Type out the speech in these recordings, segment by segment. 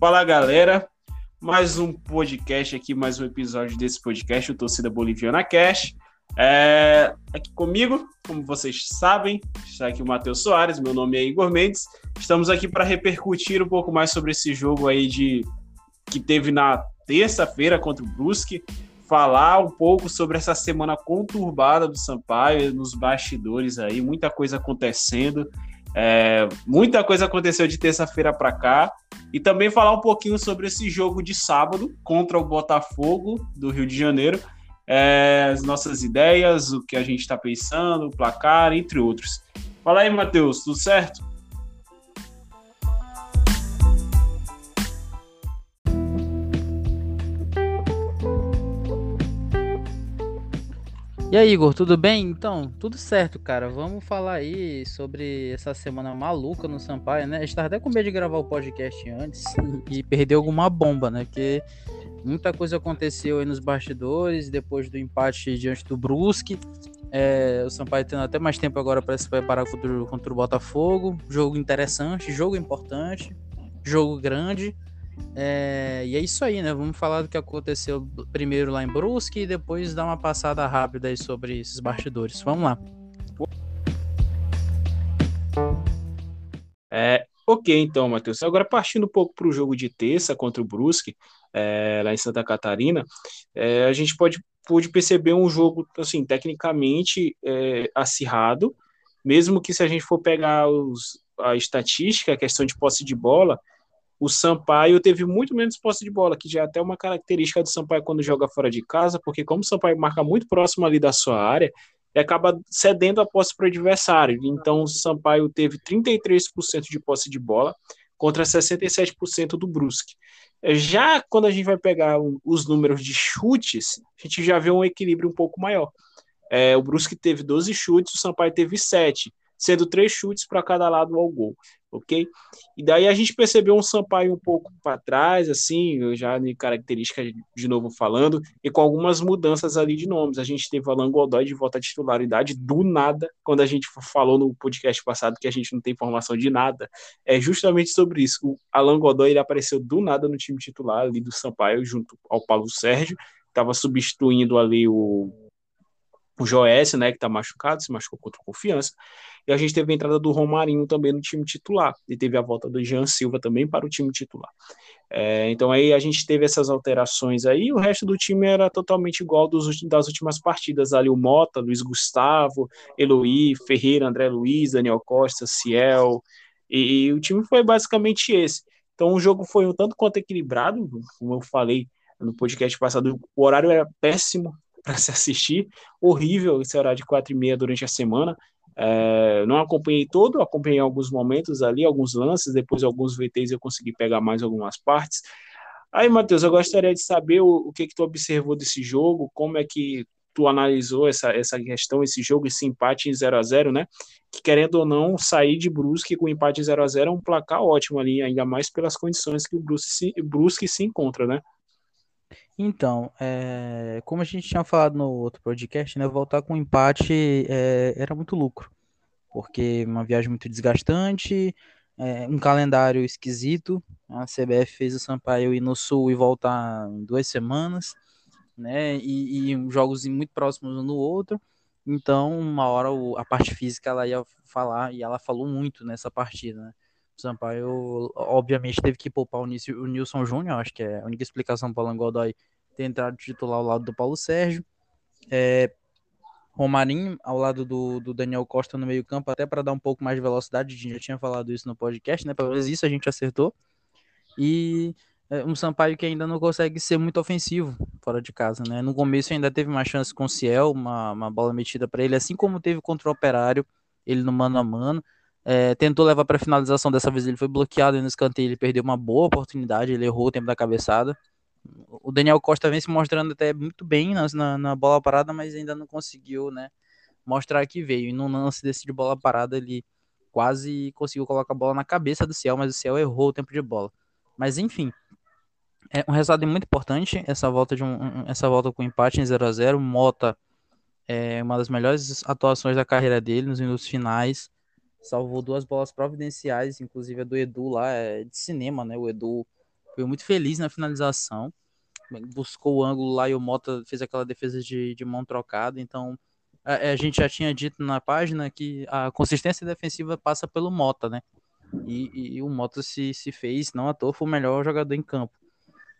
Fala galera, mais um podcast aqui, mais um episódio desse podcast, o Torcida Boliviana Cash. É, aqui comigo, como vocês sabem, está aqui o Matheus Soares, meu nome é Igor Mendes. Estamos aqui para repercutir um pouco mais sobre esse jogo aí de que teve na terça-feira contra o Brusque, falar um pouco sobre essa semana conturbada do Sampaio nos bastidores aí, muita coisa acontecendo. É, muita coisa aconteceu de terça-feira para cá. E também falar um pouquinho sobre esse jogo de sábado contra o Botafogo do Rio de Janeiro. É, as nossas ideias, o que a gente está pensando, o placar, entre outros. Fala aí, Matheus, tudo certo? E aí, Igor, tudo bem? Então, tudo certo, cara. Vamos falar aí sobre essa semana maluca no Sampaio, né? A gente tava até com medo de gravar o podcast antes e perdeu alguma bomba, né? Porque muita coisa aconteceu aí nos bastidores, depois do empate diante do Brusque. É, o Sampaio tendo até mais tempo agora para se preparar contra, contra o Botafogo. Jogo interessante, jogo importante, jogo grande. É, e é isso aí, né? Vamos falar do que aconteceu primeiro lá em Brusque e depois dar uma passada rápida aí sobre esses bastidores. Vamos lá. É, ok, então, Matheus. Agora partindo um pouco para o jogo de terça contra o Brusque, é, lá em Santa Catarina, é, a gente pode, pode perceber um jogo, assim, tecnicamente é, acirrado, mesmo que se a gente for pegar os, a estatística, a questão de posse de bola, o Sampaio teve muito menos posse de bola, que já é até uma característica do Sampaio quando joga fora de casa, porque como o Sampaio marca muito próximo ali da sua área, ele acaba cedendo a posse para o adversário. Então o Sampaio teve 33% de posse de bola contra 67% do Brusque. Já quando a gente vai pegar os números de chutes, a gente já vê um equilíbrio um pouco maior. É, o Brusque teve 12 chutes, o Sampaio teve 7 sendo três chutes para cada lado ao gol, ok? E daí a gente percebeu um Sampaio um pouco para trás, assim, já de característica de novo falando, e com algumas mudanças ali de nomes. A gente teve Alan Godoy de volta à titularidade do nada, quando a gente falou no podcast passado que a gente não tem informação de nada, é justamente sobre isso. O Alan Godoy ele apareceu do nada no time titular ali do Sampaio, junto ao Paulo Sérgio, estava substituindo ali o o Joécio, né, que está machucado, se machucou contra confiança. E a gente teve a entrada do Romarinho também no time titular. E teve a volta do Jean Silva também para o time titular. É, então aí a gente teve essas alterações aí. O resto do time era totalmente igual dos, das últimas partidas. Ali o Mota, Luiz Gustavo, Eloy, Ferreira, André Luiz, Daniel Costa, Ciel. E, e o time foi basicamente esse. Então o jogo foi um tanto quanto equilibrado, como eu falei no podcast passado, o horário era péssimo, para se assistir. Horrível esse horário de quatro e meia durante a semana. É, não acompanhei todo, acompanhei alguns momentos ali, alguns lances, depois alguns VTs eu consegui pegar mais algumas partes. Aí, Matheus, eu gostaria de saber o, o que, que tu observou desse jogo, como é que tu analisou essa, essa questão, esse jogo, esse empate em 0 a 0 né? Que querendo ou não, sair de Brusque com empate 0 a 0 é um placar ótimo ali, ainda mais pelas condições que o Brusque se, Brusque se encontra, né? Então, é, como a gente tinha falado no outro podcast, né, voltar com empate é, era muito lucro, porque uma viagem muito desgastante, é, um calendário esquisito. A CBF fez o Sampaio ir no Sul e voltar em duas semanas, né, e, e jogos muito próximos um no outro. Então, uma hora a parte física ela ia falar e ela falou muito nessa partida, né? Sampaio, obviamente, teve que poupar o, Nilson Júnior, acho que é a única explicação para o Godoy ter entrado titular ao lado do Paulo Sérgio. É, Romarinho ao lado do, do Daniel Costa no meio-campo, até para dar um pouco mais de velocidade. A gente já tinha falado isso no podcast, né? Pelo menos isso a gente acertou. E é, um Sampaio que ainda não consegue ser muito ofensivo fora de casa, né? No começo ainda teve uma chance com o Ciel, uma, uma bola metida para ele, assim como teve contra o Operário, ele no mano a mano. É, tentou levar para finalização, dessa vez ele foi bloqueado no escanteio ele perdeu uma boa oportunidade, ele errou o tempo da cabeçada. O Daniel Costa vem se mostrando até muito bem na, na, bola parada, mas ainda não conseguiu né, mostrar que veio. E no lance desse de bola parada, ele quase conseguiu colocar a bola na cabeça do Ciel, mas o Ciel errou o tempo de bola. Mas enfim, é um resultado muito importante essa volta de um, essa volta com empate em 0 a 0 Mota é uma das melhores atuações da carreira dele nos minutos finais salvou duas bolas providenciais, inclusive a do Edu lá, é de cinema, né? O Edu foi muito feliz na finalização, buscou o ângulo lá e o Mota fez aquela defesa de, de mão trocada, então a, a gente já tinha dito na página que a consistência defensiva passa pelo Mota, né? E, e, o Mota se, se fez, não à toa, foi o melhor jogador em campo,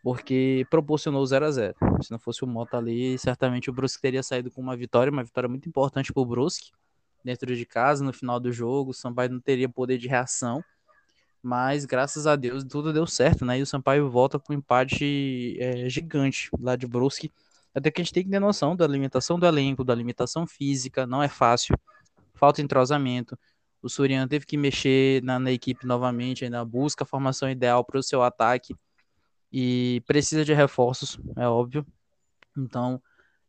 porque proporcionou 0 a 0 Se não fosse o Mota ali, certamente o Brusque teria saído com uma vitória, uma vitória muito importante para o Brusque, dentro de casa, no final do jogo. O Sampaio não teria poder de reação, mas graças a Deus tudo deu certo, né? E o Sampaio volta com um empate é, gigante lá de Brusque. Até que a gente tem que ter noção da alimentação do elenco, da limitação física, não é fácil, falta entrosamento. O Surian teve que mexer na, na equipe novamente, ainda busca a formação ideal para o seu ataque e precisa de reforços, é óbvio. Então,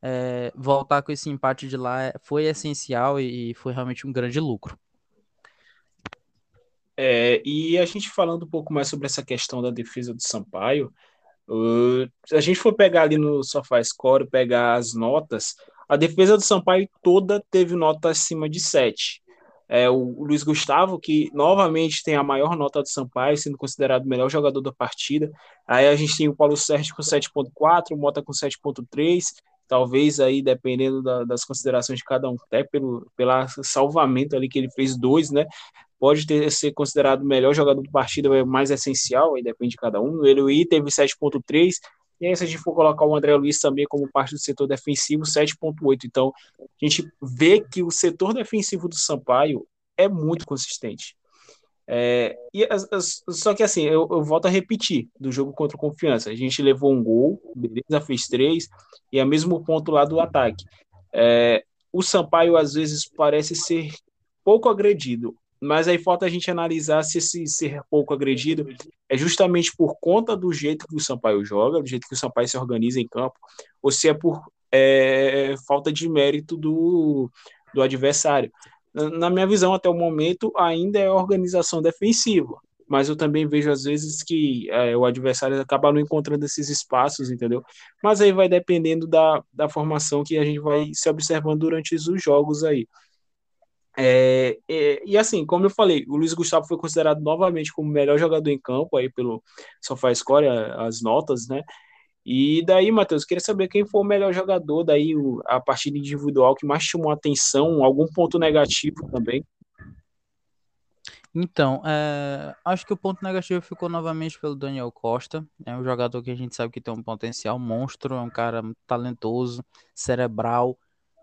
é, voltar com esse empate de lá foi essencial e foi realmente um grande lucro. É, e a gente falando um pouco mais sobre essa questão da defesa do Sampaio, uh, se a gente for pegar ali no SofaScore, pegar as notas, a defesa do Sampaio toda teve nota acima de 7. É, o Luiz Gustavo, que novamente tem a maior nota do Sampaio, sendo considerado o melhor jogador da partida. Aí a gente tem o Paulo Sérgio com 7.4, o Mota com 7.3, talvez aí, dependendo da, das considerações de cada um, até pelo pela salvamento ali que ele fez dois, né? Pode ter ser considerado o melhor jogador da partida, é mais essencial, aí depende de cada um. O Eloy teve 7.3, e aí, se a gente for colocar o André Luiz também como parte do setor defensivo, 7,8. Então, a gente vê que o setor defensivo do Sampaio é muito consistente. É, e as, as, só que assim, eu, eu, volto a repetir do jogo contra o Confiança. A gente levou um gol, beleza, fez três, e é mesmo ponto lá do ataque. É, o Sampaio às vezes parece ser pouco agredido mas aí falta a gente analisar se esse ser pouco agredido é justamente por conta do jeito que o Sampaio joga, do jeito que o Sampaio se organiza em campo, ou se é por é, falta de mérito do, do adversário. Na minha visão, até o momento, ainda é organização defensiva, mas eu também vejo às vezes que é, o adversário acaba não encontrando esses espaços, entendeu? Mas aí vai dependendo da, da formação que a gente vai se observando durante os jogos aí. É, é, e assim, como eu falei, o Luiz Gustavo foi considerado novamente como o melhor jogador em campo aí pelo SofaScore, as notas, né? E daí, Matheus, queria saber quem foi o melhor jogador daí, a partida individual que mais chamou atenção, algum ponto negativo também. Então, é, acho que o ponto negativo ficou novamente pelo Daniel Costa. É um jogador que a gente sabe que tem um potencial monstro, é um cara talentoso, cerebral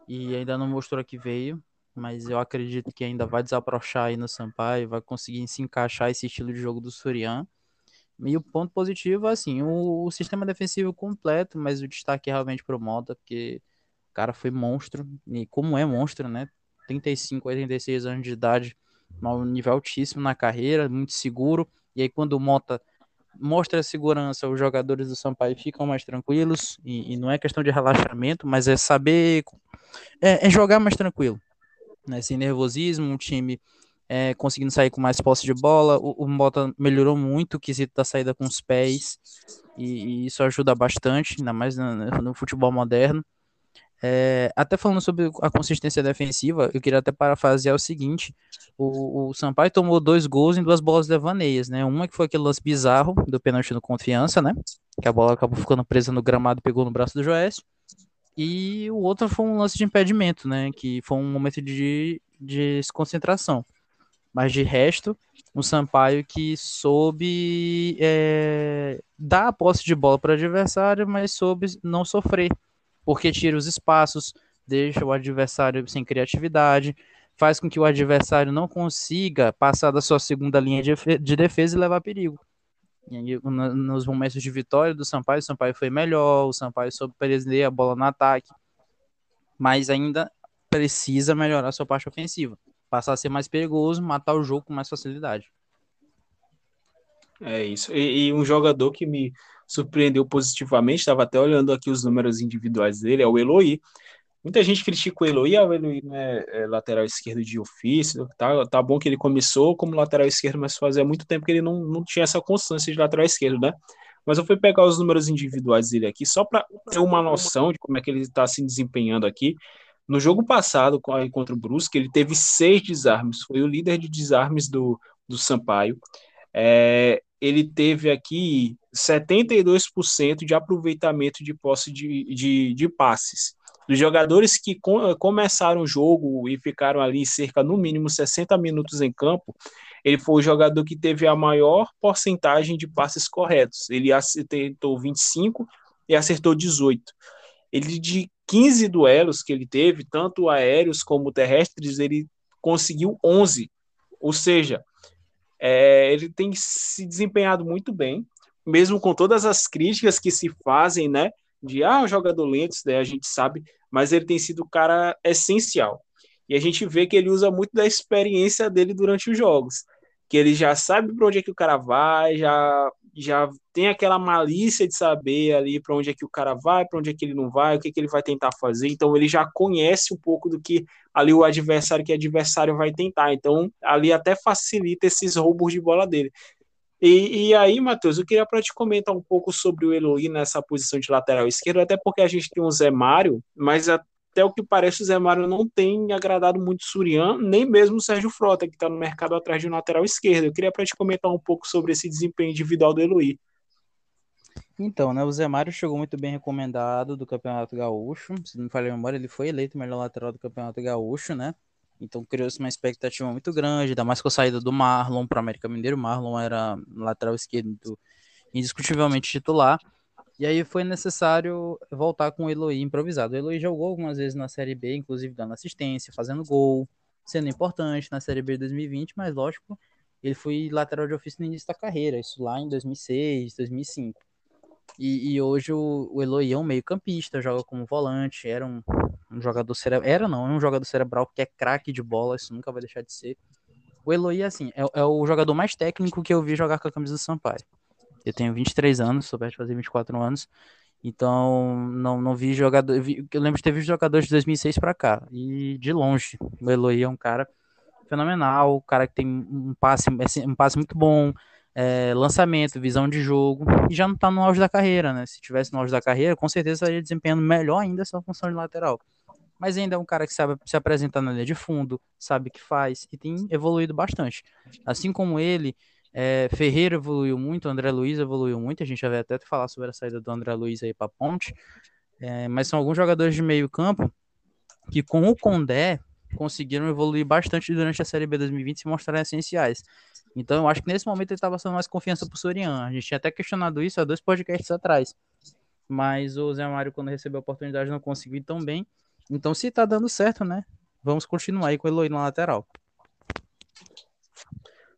e ainda não mostrou que veio mas eu acredito que ainda vai desaprochar aí no Sampaio, vai conseguir se encaixar esse estilo de jogo do Surian. E o ponto positivo é assim, o, o sistema defensivo completo, mas o destaque é realmente pro Mota, porque o cara foi monstro, e como é monstro, né? 35, 86 anos de idade, um nível altíssimo na carreira, muito seguro. E aí quando o Mota mostra a segurança, os jogadores do Sampaio ficam mais tranquilos, e, e não é questão de relaxamento, mas é saber é, é jogar mais tranquilo né, sem nervosismo, um time é, conseguindo sair com mais posse de bola. O, o Mota melhorou muito o quesito da saída com os pés, e, e isso ajuda bastante, ainda mais no, no futebol moderno. É, até falando sobre a consistência defensiva, eu queria até parafrasear o seguinte: o, o Sampaio tomou dois gols em duas bolas devaneias, né? Uma que foi aquele lance bizarro do pênalti no confiança, né? Que a bola acabou ficando presa no gramado e pegou no braço do Joécio. E o outro foi um lance de impedimento, né? Que foi um momento de, de desconcentração. Mas de resto, o Sampaio que soube é, dar a posse de bola para o adversário, mas soube não sofrer, porque tira os espaços, deixa o adversário sem criatividade, faz com que o adversário não consiga passar da sua segunda linha de defesa e levar perigo. Nos momentos de vitória do Sampaio, o Sampaio foi melhor, o Sampaio soube prender a bola no ataque, mas ainda precisa melhorar sua parte ofensiva, passar a ser mais perigoso, matar o jogo com mais facilidade. É isso. E, e um jogador que me surpreendeu positivamente, estava até olhando aqui os números individuais dele, é o Eloy. Muita gente critica o Eloy, ah, o Eloy não é, é, lateral esquerdo de ofício, tá, tá bom que ele começou como lateral esquerdo, mas fazia muito tempo que ele não, não tinha essa constância de lateral esquerdo, né? Mas eu fui pegar os números individuais dele aqui, só para ter uma noção de como é que ele está se desempenhando aqui. No jogo passado, contra o Brusque, ele teve seis desarmes, foi o líder de desarmes do, do Sampaio. É, ele teve aqui 72% de aproveitamento de posse de, de, de passes. Dos jogadores que com, começaram o jogo e ficaram ali cerca, no mínimo, 60 minutos em campo, ele foi o jogador que teve a maior porcentagem de passes corretos. Ele acertou 25 e acertou 18. Ele, de 15 duelos que ele teve, tanto aéreos como terrestres, ele conseguiu 11. Ou seja, é, ele tem se desempenhado muito bem, mesmo com todas as críticas que se fazem, né? De ah, um jogador lento, né, a gente sabe, mas ele tem sido o cara essencial. E a gente vê que ele usa muito da experiência dele durante os jogos. Que ele já sabe para onde é que o cara vai, já, já tem aquela malícia de saber ali para onde é que o cara vai, para onde é que ele não vai, o que, é que ele vai tentar fazer. Então ele já conhece um pouco do que ali o adversário que adversário vai tentar. Então ali até facilita esses roubos de bola dele. E, e aí, Matheus, eu queria para te comentar um pouco sobre o Eloy nessa posição de lateral esquerdo, até porque a gente tem o Zé Mário, mas até o que parece o Zé Mário não tem agradado muito o Surian, nem mesmo o Sérgio Frota, que está no mercado atrás de um lateral esquerdo. Eu queria para te comentar um pouco sobre esse desempenho individual do Eloy. Então, né, o Zé Mário chegou muito bem recomendado do Campeonato Gaúcho. Se não me falha a memória, ele foi eleito melhor lateral do Campeonato Gaúcho, né? Então criou-se uma expectativa muito grande, ainda mais com a saída do Marlon para o América Mineiro. O Marlon era lateral esquerdo indiscutivelmente titular. E aí foi necessário voltar com o Eloy improvisado. O Eloy jogou algumas vezes na Série B, inclusive dando assistência, fazendo gol, sendo importante na Série B de 2020, mas lógico, ele foi lateral de ofício no início da carreira, isso lá em 2006, 2005. E, e hoje o, o Eloy é um meio campista, joga como volante, era um, um jogador cerebral. Era não, é um jogador cerebral que é craque de bola, isso nunca vai deixar de ser. O Eloy, assim, é, é, o jogador mais técnico que eu vi jogar com a camisa do Sampaio. Eu tenho 23 anos, sou perto de fazer 24 anos. Então, não, não vi jogador. Eu, vi, eu lembro de ter visto jogadores de 2006 para cá. E de longe, o Eloy é um cara fenomenal, um cara que tem um passe, assim, um passe muito bom, é, lançamento, visão de jogo, e já não está no auge da carreira, né? Se tivesse no auge da carreira, com certeza estaria desempenhando melhor ainda essa função de lateral mas ainda é um cara que sabe se apresentar na linha de fundo, sabe o que faz e tem evoluído bastante. Assim como ele, é, Ferreira evoluiu muito, André Luiz evoluiu muito, a gente já vai até falar sobre a saída do André Luiz aí para Ponte, é, mas são alguns jogadores de meio campo que com o Condé conseguiram evoluir bastante durante a Série B 2020 e se mostraram essenciais. Então eu acho que nesse momento ele está passando mais confiança para o Sorian. A gente tinha até questionado isso há dois podcasts atrás. Mas o Zé Mário, quando recebeu a oportunidade, não conseguiu tão bem. Então, se tá dando certo, né? Vamos continuar aí com o Eloy na lateral.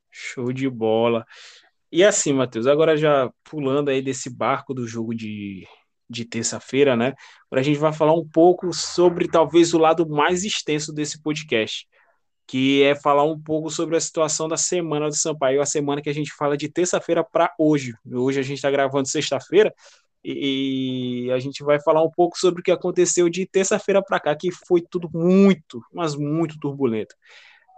Show de bola. E assim, Matheus, agora já pulando aí desse barco do jogo de, de terça-feira, né? Agora a gente vai falar um pouco sobre talvez o lado mais extenso desse podcast, que é falar um pouco sobre a situação da semana do Sampaio, a semana que a gente fala de terça-feira para hoje. Hoje a gente está gravando sexta-feira, e a gente vai falar um pouco sobre o que aconteceu de terça-feira para cá, que foi tudo muito, mas muito turbulento.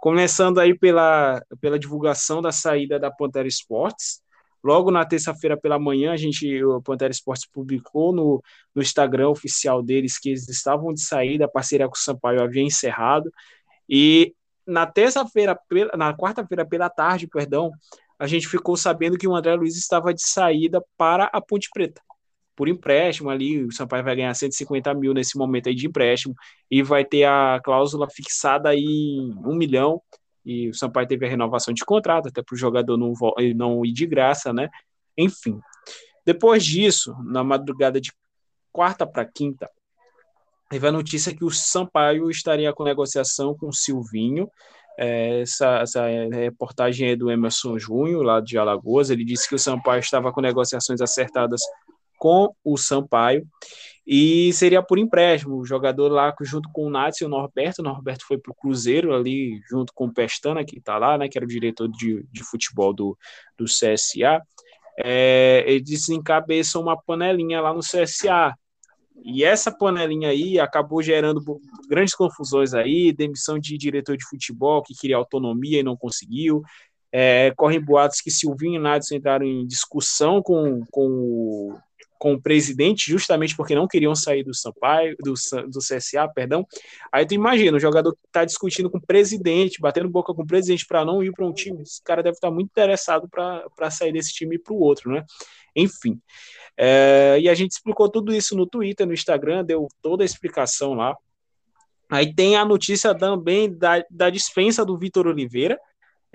Começando aí pela, pela divulgação da saída da Pantera Esportes. Logo na terça-feira pela manhã, a gente, o Pantera Esportes publicou no, no Instagram oficial deles que eles estavam de saída, a parceria com o Sampaio havia encerrado. E na terça-feira, na quarta-feira pela tarde, perdão, a gente ficou sabendo que o André Luiz estava de saída para a Ponte Preta por empréstimo ali, o Sampaio vai ganhar 150 mil nesse momento aí de empréstimo, e vai ter a cláusula fixada aí em um milhão, e o Sampaio teve a renovação de contrato, até para o jogador não, não ir de graça, né? Enfim. Depois disso, na madrugada de quarta para quinta, teve a notícia que o Sampaio estaria com negociação com o Silvinho, é, essa, essa, reportagem é do Emerson Junho, lá de Alagoas. Ele disse que o Sampaio estava com negociações acertadas com o Sampaio e seria por empréstimo. O jogador lá junto com o Nats e o Norberto. O Norberto foi para o Cruzeiro ali junto com o Pestana, que está lá, né, que era o diretor de, de futebol do, do CSA. É, eles encabeçam uma panelinha lá no CSA. E essa panelinha aí acabou gerando grandes confusões aí, demissão de diretor de futebol que queria autonomia e não conseguiu. É, correm boatos que Silvinho e Nadson entraram em discussão com, com com o presidente, justamente porque não queriam sair do Sampaio, do, do CSA, perdão. Aí tu imagina, o jogador que está discutindo com o presidente, batendo boca com o presidente para não ir para um time, esse cara deve estar tá muito interessado para sair desse time para o outro, né? Enfim. É, e a gente explicou tudo isso no Twitter, no Instagram, deu toda a explicação lá. Aí tem a notícia também da, da dispensa do Vitor Oliveira,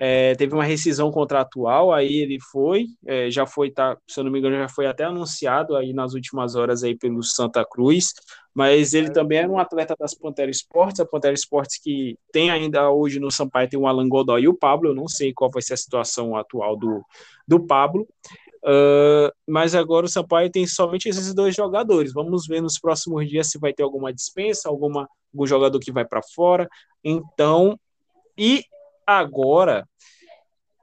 é, teve uma rescisão contratual, aí ele foi, é, já foi, tá, se eu não me engano, já foi até anunciado aí nas últimas horas aí pelo Santa Cruz, mas ele também era um atleta das Pantera Esportes, a Pantera Esportes que tem ainda hoje no Sampaio tem o Alan Godoy e o Pablo, eu não sei qual vai ser a situação atual do, do Pablo, uh, mas agora o Sampaio tem somente esses dois jogadores, vamos ver nos próximos dias se vai ter alguma dispensa, alguma, algum jogador que vai para fora, então, e agora,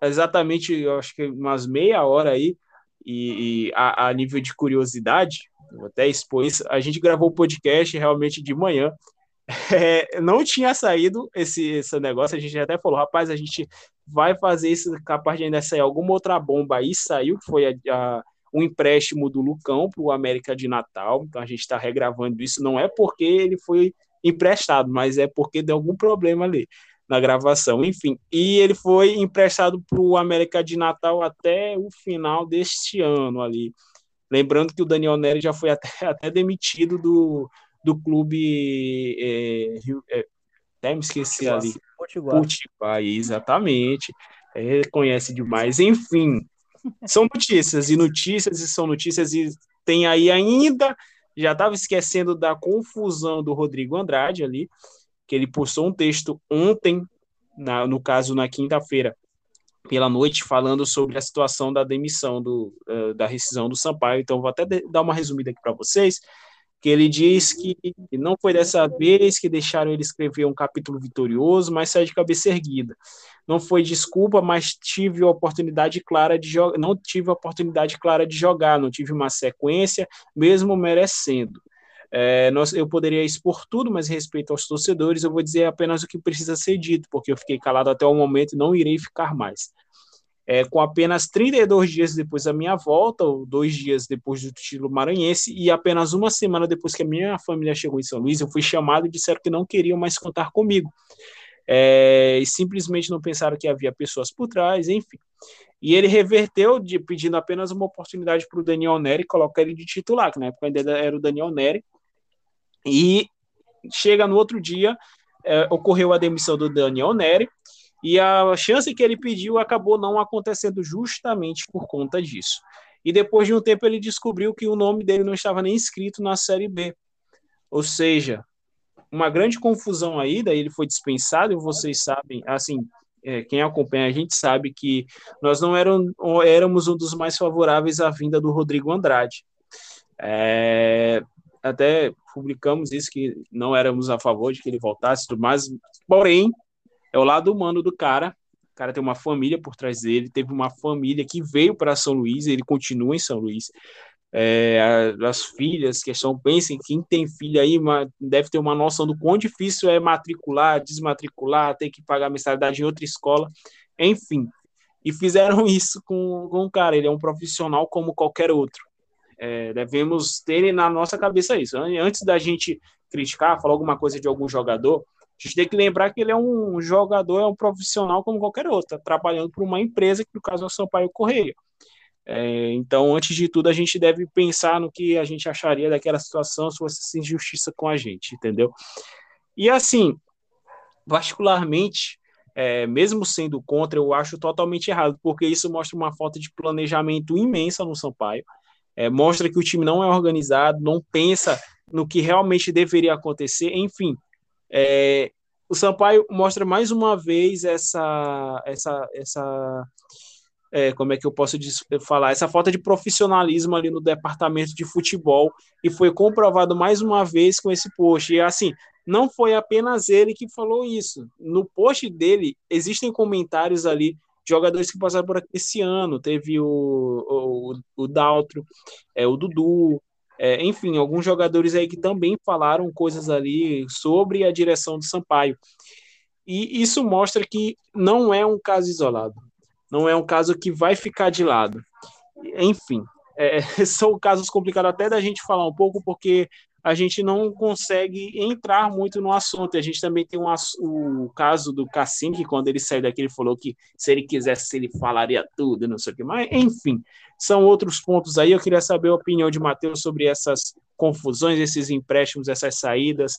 exatamente, eu acho que umas meia hora aí, e, e a, a, nível de curiosidade, vou até expor isso, a gente gravou o podcast realmente de manhã. É, não tinha saído esse, esse negócio, a gente até falou, rapaz, a gente vai fazer isso, capaz de ainda sair alguma outra bomba aí, saiu, foi a, a um empréstimo do Lucão para o América de Natal, então a gente está regravando isso, não é porque ele foi emprestado, mas é porque deu algum problema ali na gravação, enfim. E ele foi emprestado para o América de Natal até o final deste ano ali. Lembrando que o Daniel Neri já foi até, até demitido do, do clube. É, é, até me esqueci Potiguar. ali. Potiguar. Potiguar, exatamente. É, conhece demais. Enfim, são notícias e notícias e são notícias e tem aí ainda. Já estava esquecendo da confusão do Rodrigo Andrade ali que ele postou um texto ontem, na, no caso na quinta-feira, pela noite, falando sobre a situação da demissão do, uh, da rescisão do Sampaio. Então, vou até dar uma resumida aqui para vocês, que ele diz que não foi dessa vez que deixaram ele escrever um capítulo vitorioso, mas saiu de cabeça erguida. Não foi desculpa, mas tive a oportunidade clara de jogar, não tive a oportunidade clara de jogar, não tive uma sequência, mesmo merecendo. É, nós, eu poderia expor tudo, mas respeito aos torcedores, eu vou dizer apenas o que precisa ser dito, porque eu fiquei calado até o momento e não irei ficar mais. É, com apenas 32 dias depois da minha volta, ou dois dias depois do título maranhense, e apenas uma semana depois que a minha família chegou em São Luís, eu fui chamado e disseram que não queriam mais contar comigo. É, e simplesmente não pensaram que havia pessoas por trás, enfim. E ele reverteu, de, pedindo apenas uma oportunidade para o Daniel Neri colocar ele de titular, que na época ainda era o Daniel Neri, e chega no outro dia, é, ocorreu a demissão do Daniel Neri, e a chance que ele pediu acabou não acontecendo justamente por conta disso. E depois de um tempo ele descobriu que o nome dele não estava nem inscrito na Série B. Ou seja, uma grande confusão aí, daí ele foi dispensado, e vocês sabem, assim, é, quem acompanha a gente sabe que nós não eram, éramos um dos mais favoráveis à vinda do Rodrigo Andrade. É, até publicamos isso, que não éramos a favor de que ele voltasse, mas, porém, é o lado humano do cara. O cara tem uma família por trás dele, teve uma família que veio para São Luís, ele continua em São Luís. É, as filhas, questão, pensem, quem tem filho aí deve ter uma noção do quão difícil é matricular, desmatricular, ter que pagar mensalidade em outra escola, enfim. E fizeram isso com, com o cara, ele é um profissional como qualquer outro. É, devemos ter na nossa cabeça isso. Antes da gente criticar, falar alguma coisa de algum jogador, a gente tem que lembrar que ele é um jogador, é um profissional como qualquer outro, tá trabalhando para uma empresa, que no caso é o Sampaio Correia. É, então, antes de tudo, a gente deve pensar no que a gente acharia daquela situação se fosse injustiça com a gente, entendeu? E assim, particularmente, é, mesmo sendo contra, eu acho totalmente errado, porque isso mostra uma falta de planejamento imensa no Sampaio é, mostra que o time não é organizado, não pensa no que realmente deveria acontecer, enfim. É, o Sampaio mostra mais uma vez essa, essa, essa é, como é que eu posso falar, essa falta de profissionalismo ali no departamento de futebol, e foi comprovado mais uma vez com esse post. E assim, não foi apenas ele que falou isso. No post dele, existem comentários ali jogadores que passaram por aqui esse ano. Teve o, o, o Daltro, é, o Dudu, é, enfim, alguns jogadores aí que também falaram coisas ali sobre a direção do Sampaio. E isso mostra que não é um caso isolado, não é um caso que vai ficar de lado. Enfim, é, são casos complicados até da gente falar um pouco, porque a gente não consegue entrar muito no assunto. A gente também tem um, o caso do Cassim, que quando ele saiu daqui, ele falou que se ele quisesse, ele falaria tudo, não sei o que mais. Enfim, são outros pontos aí. Eu queria saber a opinião de Matheus sobre essas confusões, esses empréstimos, essas saídas,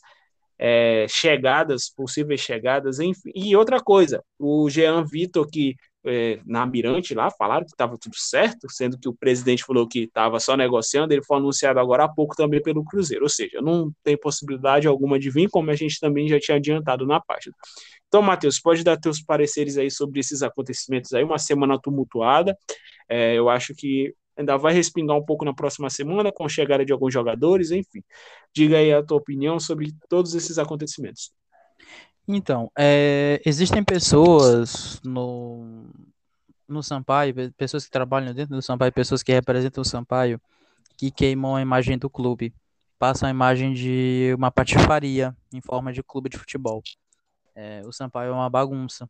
é, chegadas, possíveis chegadas, enfim. E outra coisa, o Jean Vitor, que é, na Mirante lá, falaram que estava tudo certo, sendo que o presidente falou que estava só negociando, ele foi anunciado agora há pouco também pelo Cruzeiro, ou seja, não tem possibilidade alguma de vir, como a gente também já tinha adiantado na página. Então, Matheus, pode dar teus pareceres aí sobre esses acontecimentos aí, uma semana tumultuada, é, eu acho que ainda vai respingar um pouco na próxima semana com a chegada de alguns jogadores, enfim. Diga aí a tua opinião sobre todos esses acontecimentos. Então, é, existem pessoas no, no Sampaio, pessoas que trabalham dentro do Sampaio, pessoas que representam o Sampaio, que queimam a imagem do clube, passam a imagem de uma patifaria em forma de clube de futebol. É, o Sampaio é uma bagunça.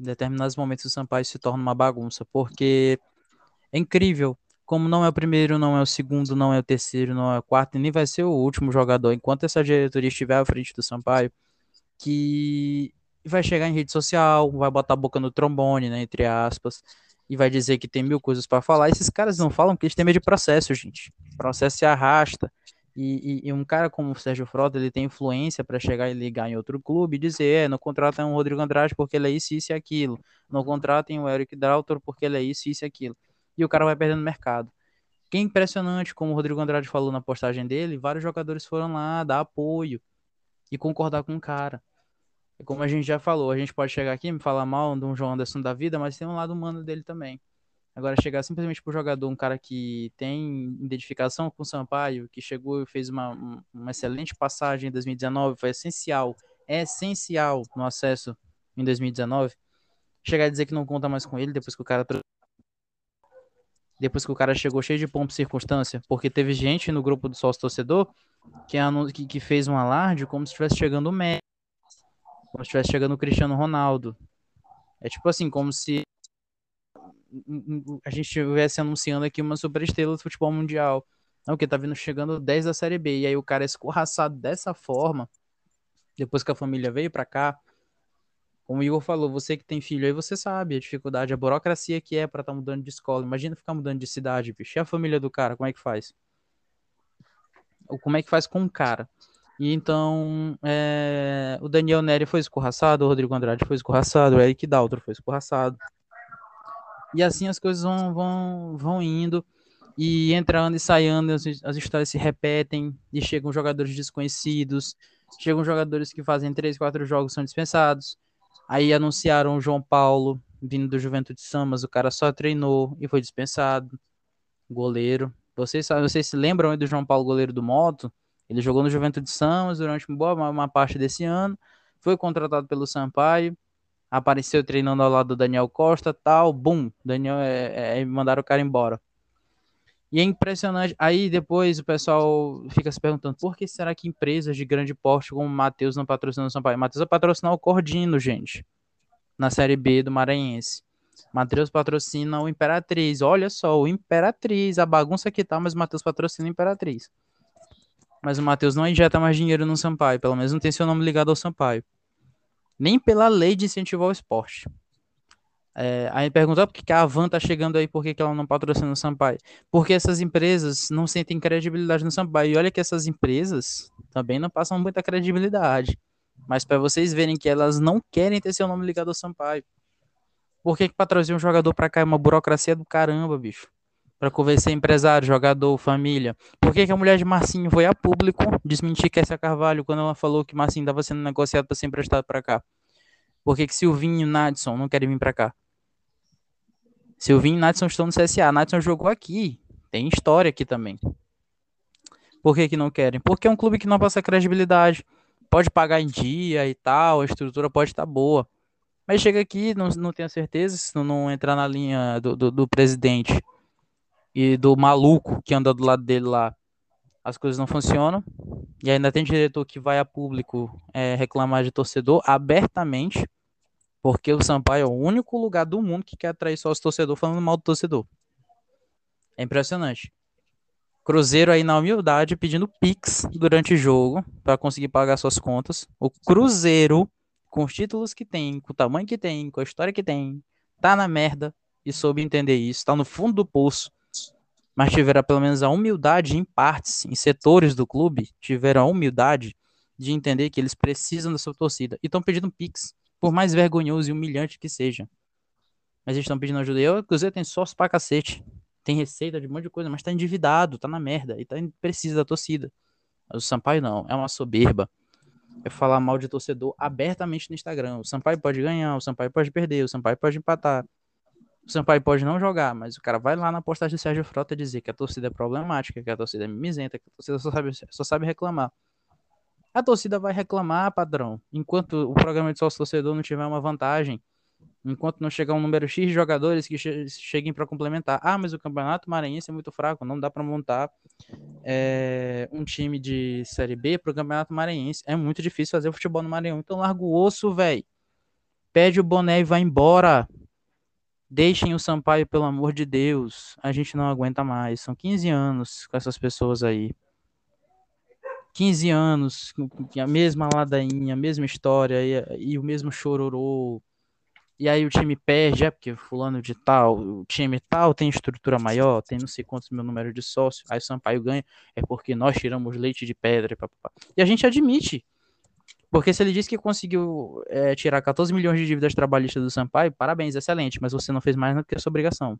Em determinados momentos o Sampaio se torna uma bagunça, porque é incrível como não é o primeiro, não é o segundo, não é o terceiro, não é o quarto, e nem vai ser o último jogador, enquanto essa diretoria estiver à frente do Sampaio, que vai chegar em rede social, vai botar a boca no trombone, né, entre aspas, e vai dizer que tem mil coisas para falar. Esses caras não falam porque eles têm medo de processo, gente. Processo se arrasta. E, e, e, um cara como o Sérgio Frota, ele tem influência para chegar e ligar em outro clube e dizer, é, não contratem o Rodrigo Andrade porque ele é isso, isso e aquilo. Não contratem o Eric Daltor porque ele é isso, isso e aquilo. E o cara vai perdendo mercado. Que é impressionante, como o Rodrigo Andrade falou na postagem dele, vários jogadores foram lá dar apoio e concordar com o cara. É como a gente já falou, a gente pode chegar aqui e falar mal de um João Anderson da vida, mas tem um lado humano dele também. Agora, chegar simplesmente pro jogador, um cara que tem identificação com o Sampaio, que chegou e fez uma, uma excelente passagem em 2019, foi essencial, é essencial no acesso em 2019, chegar a dizer que não conta mais com ele depois que o cara depois que o cara chegou cheio de pompa e circunstância, porque teve gente no grupo do sócio torcedor que, que, fez um alarde como se estivesse chegando o Messi como se estivesse chegando o Cristiano Ronaldo. É tipo assim, como se a gente estivesse anunciando aqui uma superestrela do futebol mundial. Não, que tá vindo chegando 10 da Série B. E aí o cara é escorraçado dessa forma, depois que a família veio para cá. Como o Igor falou, você que tem filho aí, você sabe a dificuldade, a burocracia que é para estar tá mudando de escola. Imagina ficar mudando de cidade, bicho. E a família do cara, como é que faz? Como é que faz com o cara? E então, é, o Daniel Neri foi escorraçado, o Rodrigo Andrade foi escorraçado, o Eric Daltro foi escorraçado. E assim as coisas vão, vão, vão indo, e entrando e saindo, as, as histórias se repetem, e chegam jogadores desconhecidos, chegam jogadores que fazem três, quatro jogos são dispensados. Aí anunciaram o João Paulo, vindo do Juventude Samas, o cara só treinou e foi dispensado. Goleiro. Vocês, vocês se lembram do João Paulo, goleiro do Moto? Ele jogou no Juventude Santos durante boa, uma, uma parte desse ano, foi contratado pelo Sampaio, apareceu treinando ao lado do Daniel Costa, tal, bum, Daniel é, é, mandaram o cara embora. E é impressionante. Aí depois o pessoal fica se perguntando por que será que empresas de grande porte como o Matheus não patrocinam o Sampaio? Matheus vai patrocinar o Cordino, gente, na Série B do Maranhense. Matheus patrocina o Imperatriz. Olha só, o Imperatriz, a bagunça que tá, mas o Matheus patrocina o Imperatriz. Mas o Matheus não injeta mais dinheiro no Sampaio, pelo menos não tem seu nome ligado ao Sampaio. Nem pela lei de incentivo ao esporte. É, aí perguntou por que a Avan tá chegando aí, por que ela não patrocina o Sampaio? Porque essas empresas não sentem credibilidade no Sampaio. E olha que essas empresas também não passam muita credibilidade. Mas para vocês verem que elas não querem ter seu nome ligado ao Sampaio. Por que, que pra trazer um jogador pra cá é uma burocracia do caramba, bicho? para convencer empresário, jogador, família. Por que, que, a mulher de Marcinho foi a público desmentir Kessia Carvalho quando ela falou que Marcinho estava sendo negociado para ser emprestado para cá? Por que, que Silvinho e Nadson não querem vir para cá? Silvinho e Nadson estão no CSA. Nadson jogou aqui. Tem história aqui também. Por que, que não querem? Porque é um clube que não passa credibilidade. Pode pagar em dia e tal, a estrutura pode estar boa. Mas chega aqui, não, não tenho certeza se não entrar na linha do, do, do presidente e do maluco que anda do lado dele lá, as coisas não funcionam. E ainda tem diretor que vai a público é, reclamar de torcedor abertamente, porque o Sampaio é o único lugar do mundo que quer atrair só os torcedores falando mal do torcedor. É impressionante. Cruzeiro aí na humildade pedindo Pix durante o jogo para conseguir pagar suas contas. O Cruzeiro, com os títulos que tem, com o tamanho que tem, com a história que tem, tá na merda e soube entender isso, tá no fundo do poço. Mas tiveram pelo menos a humildade em partes, em setores do clube, tiveram a humildade de entender que eles precisam da sua torcida e estão pedindo Pix, por mais vergonhoso e humilhante que seja. Mas eles estão pedindo ajuda. Eu, Cruzeiro tem sócio pra cacete tem receita de um monte de coisa, mas tá endividado, tá na merda e tá, precisa da torcida. Mas o Sampaio não, é uma soberba. É falar mal de torcedor abertamente no Instagram. O Sampaio pode ganhar, o Sampaio pode perder, o Sampaio pode empatar. O Sampaio pode não jogar, mas o cara vai lá na postagem do Sérgio Frota dizer que a torcida é problemática, que a torcida é mimizenta, que a torcida só sabe, só sabe reclamar. A torcida vai reclamar, padrão, enquanto o programa de sócio torcedor não tiver uma vantagem enquanto não chegar um número X de jogadores que che cheguem para complementar. Ah, mas o Campeonato Maranhense é muito fraco, não dá para montar é, um time de Série B para o Campeonato Maranhense. É muito difícil fazer futebol no Maranhão. Então larga o osso, velho. Pede o boné e vai embora. Deixem o Sampaio, pelo amor de Deus. A gente não aguenta mais. São 15 anos com essas pessoas aí. 15 anos, a mesma ladainha, a mesma história e, e o mesmo chororô e aí o time perde, é porque fulano de tal, o time tal tem estrutura maior, tem não sei quantos mil números de sócio, aí o Sampaio ganha, é porque nós tiramos leite de pedra. Papapá. E a gente admite. Porque se ele disse que conseguiu é, tirar 14 milhões de dívidas trabalhistas do Sampaio, parabéns, excelente, mas você não fez mais do que a sua obrigação.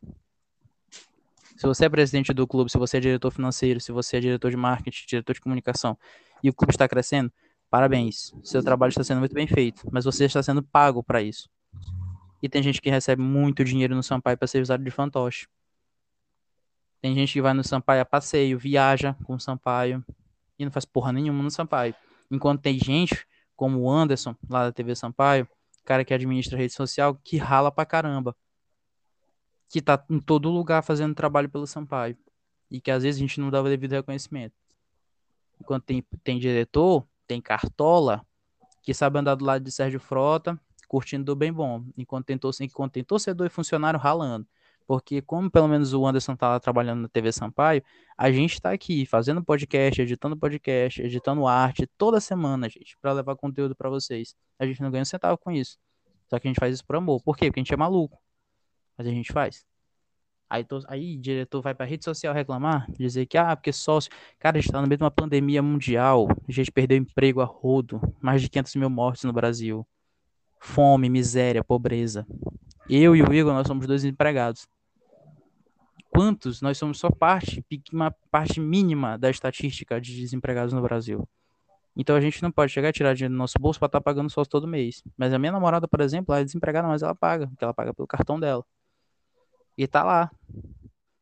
Se você é presidente do clube, se você é diretor financeiro, se você é diretor de marketing, diretor de comunicação, e o clube está crescendo, parabéns. Seu trabalho está sendo muito bem feito, mas você está sendo pago para isso. E tem gente que recebe muito dinheiro no Sampaio para ser usado de fantoche. Tem gente que vai no Sampaio a passeio, viaja com o Sampaio e não faz porra nenhuma no Sampaio. Enquanto tem gente, como o Anderson, lá da TV Sampaio, cara que administra rede social, que rala pra caramba. Que tá em todo lugar fazendo trabalho pelo Sampaio. E que às vezes a gente não dava devido reconhecimento. Enquanto tem, tem diretor, tem cartola, que sabe andar do lado de Sérgio Frota, curtindo do bem bom, enquanto tem, enquanto tem torcedor e funcionário ralando. Porque, como pelo menos o Anderson tá lá trabalhando na TV Sampaio, a gente está aqui fazendo podcast, editando podcast, editando arte toda semana, gente, para levar conteúdo para vocês. A gente não ganha um centavo com isso. Só que a gente faz isso por amor. Por quê? Porque a gente é maluco. Mas a gente faz. Aí, tô, aí diretor vai pra rede social reclamar, dizer que, ah, porque sócio. Cara, a gente tá no meio de uma pandemia mundial. A gente perdeu emprego a rodo. Mais de 500 mil mortes no Brasil fome, miséria, pobreza. Eu e o Igor, nós somos dois empregados. Quantos? Nós somos só parte, uma parte mínima da estatística de desempregados no Brasil. Então a gente não pode chegar a tirar dinheiro do nosso bolso para estar tá pagando sócio todo mês. Mas a minha namorada, por exemplo, ela é desempregada, mas ela paga, porque ela paga pelo cartão dela. E tá lá.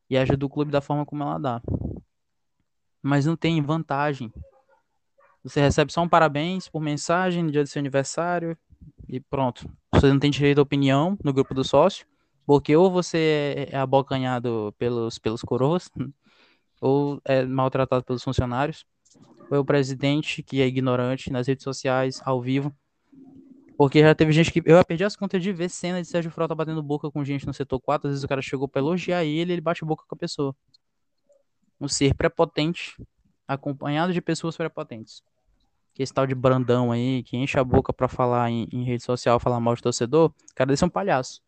E ajuda o clube da forma como ela dá. Mas não tem vantagem. Você recebe só um parabéns por mensagem no dia do seu aniversário, e pronto. Você não tem direito à opinião no grupo do sócio, porque ou você é abocanhado pelos, pelos coroas, ou é maltratado pelos funcionários, ou é o presidente que é ignorante nas redes sociais, ao vivo. Porque já teve gente que. Eu perdi as contas de ver cena de Sérgio Frota batendo boca com gente no setor 4. Às vezes o cara chegou pra elogiar ele ele bate boca com a pessoa. Um ser prepotente, acompanhado de pessoas prepotentes que esse tal de Brandão aí, que enche a boca para falar em, em, rede social, falar mal de torcedor, cara desse é um palhaço.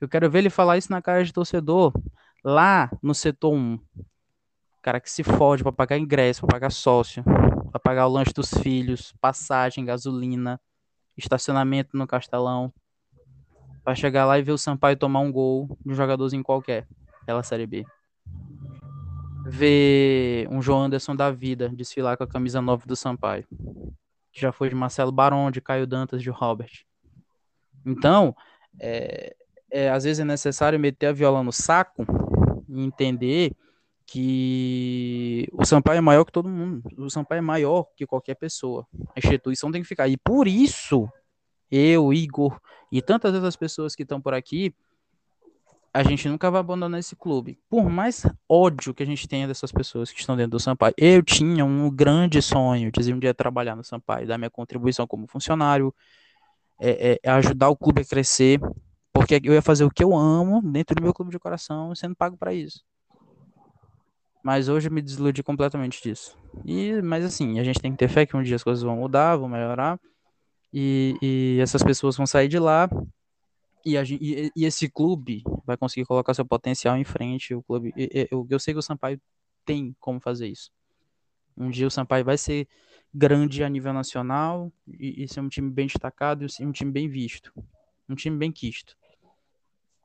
Eu quero ver ele falar isso na cara de torcedor, lá no setor 1. Cara que se fode para pagar ingresso, para pagar sócio, para pagar o lanche dos filhos, passagem, gasolina, estacionamento no Castelão, para chegar lá e ver o Sampaio tomar um gol de um jogadorzinho qualquer, pela Série B ver um João Anderson da vida desfilar com a camisa 9 do Sampaio. Já foi de Marcelo Barão, de Caio Dantas, de Robert. Então, é, é, às vezes é necessário meter a viola no saco e entender que o Sampaio é maior que todo mundo. O Sampaio é maior que qualquer pessoa. A instituição tem que ficar. E por isso, eu, Igor e tantas outras pessoas que estão por aqui a gente nunca vai abandonar esse clube. Por mais ódio que a gente tenha dessas pessoas que estão dentro do Sampaio, eu tinha um grande sonho de um dia trabalhar no Sampaio, dar minha contribuição como funcionário, é, é, ajudar o clube a crescer, porque eu ia fazer o que eu amo dentro do meu clube de coração, sendo pago para isso. Mas hoje eu me desiludi completamente disso. E, mas assim, a gente tem que ter fé que um dia as coisas vão mudar, vão melhorar. E, e essas pessoas vão sair de lá. E, a, e, e, esse clube vai conseguir colocar seu potencial em frente. O clube, eu, eu sei que o Sampaio tem como fazer isso. Um dia o Sampaio vai ser grande a nível nacional e, e ser um time bem destacado e um time bem visto. Um time bem quisto.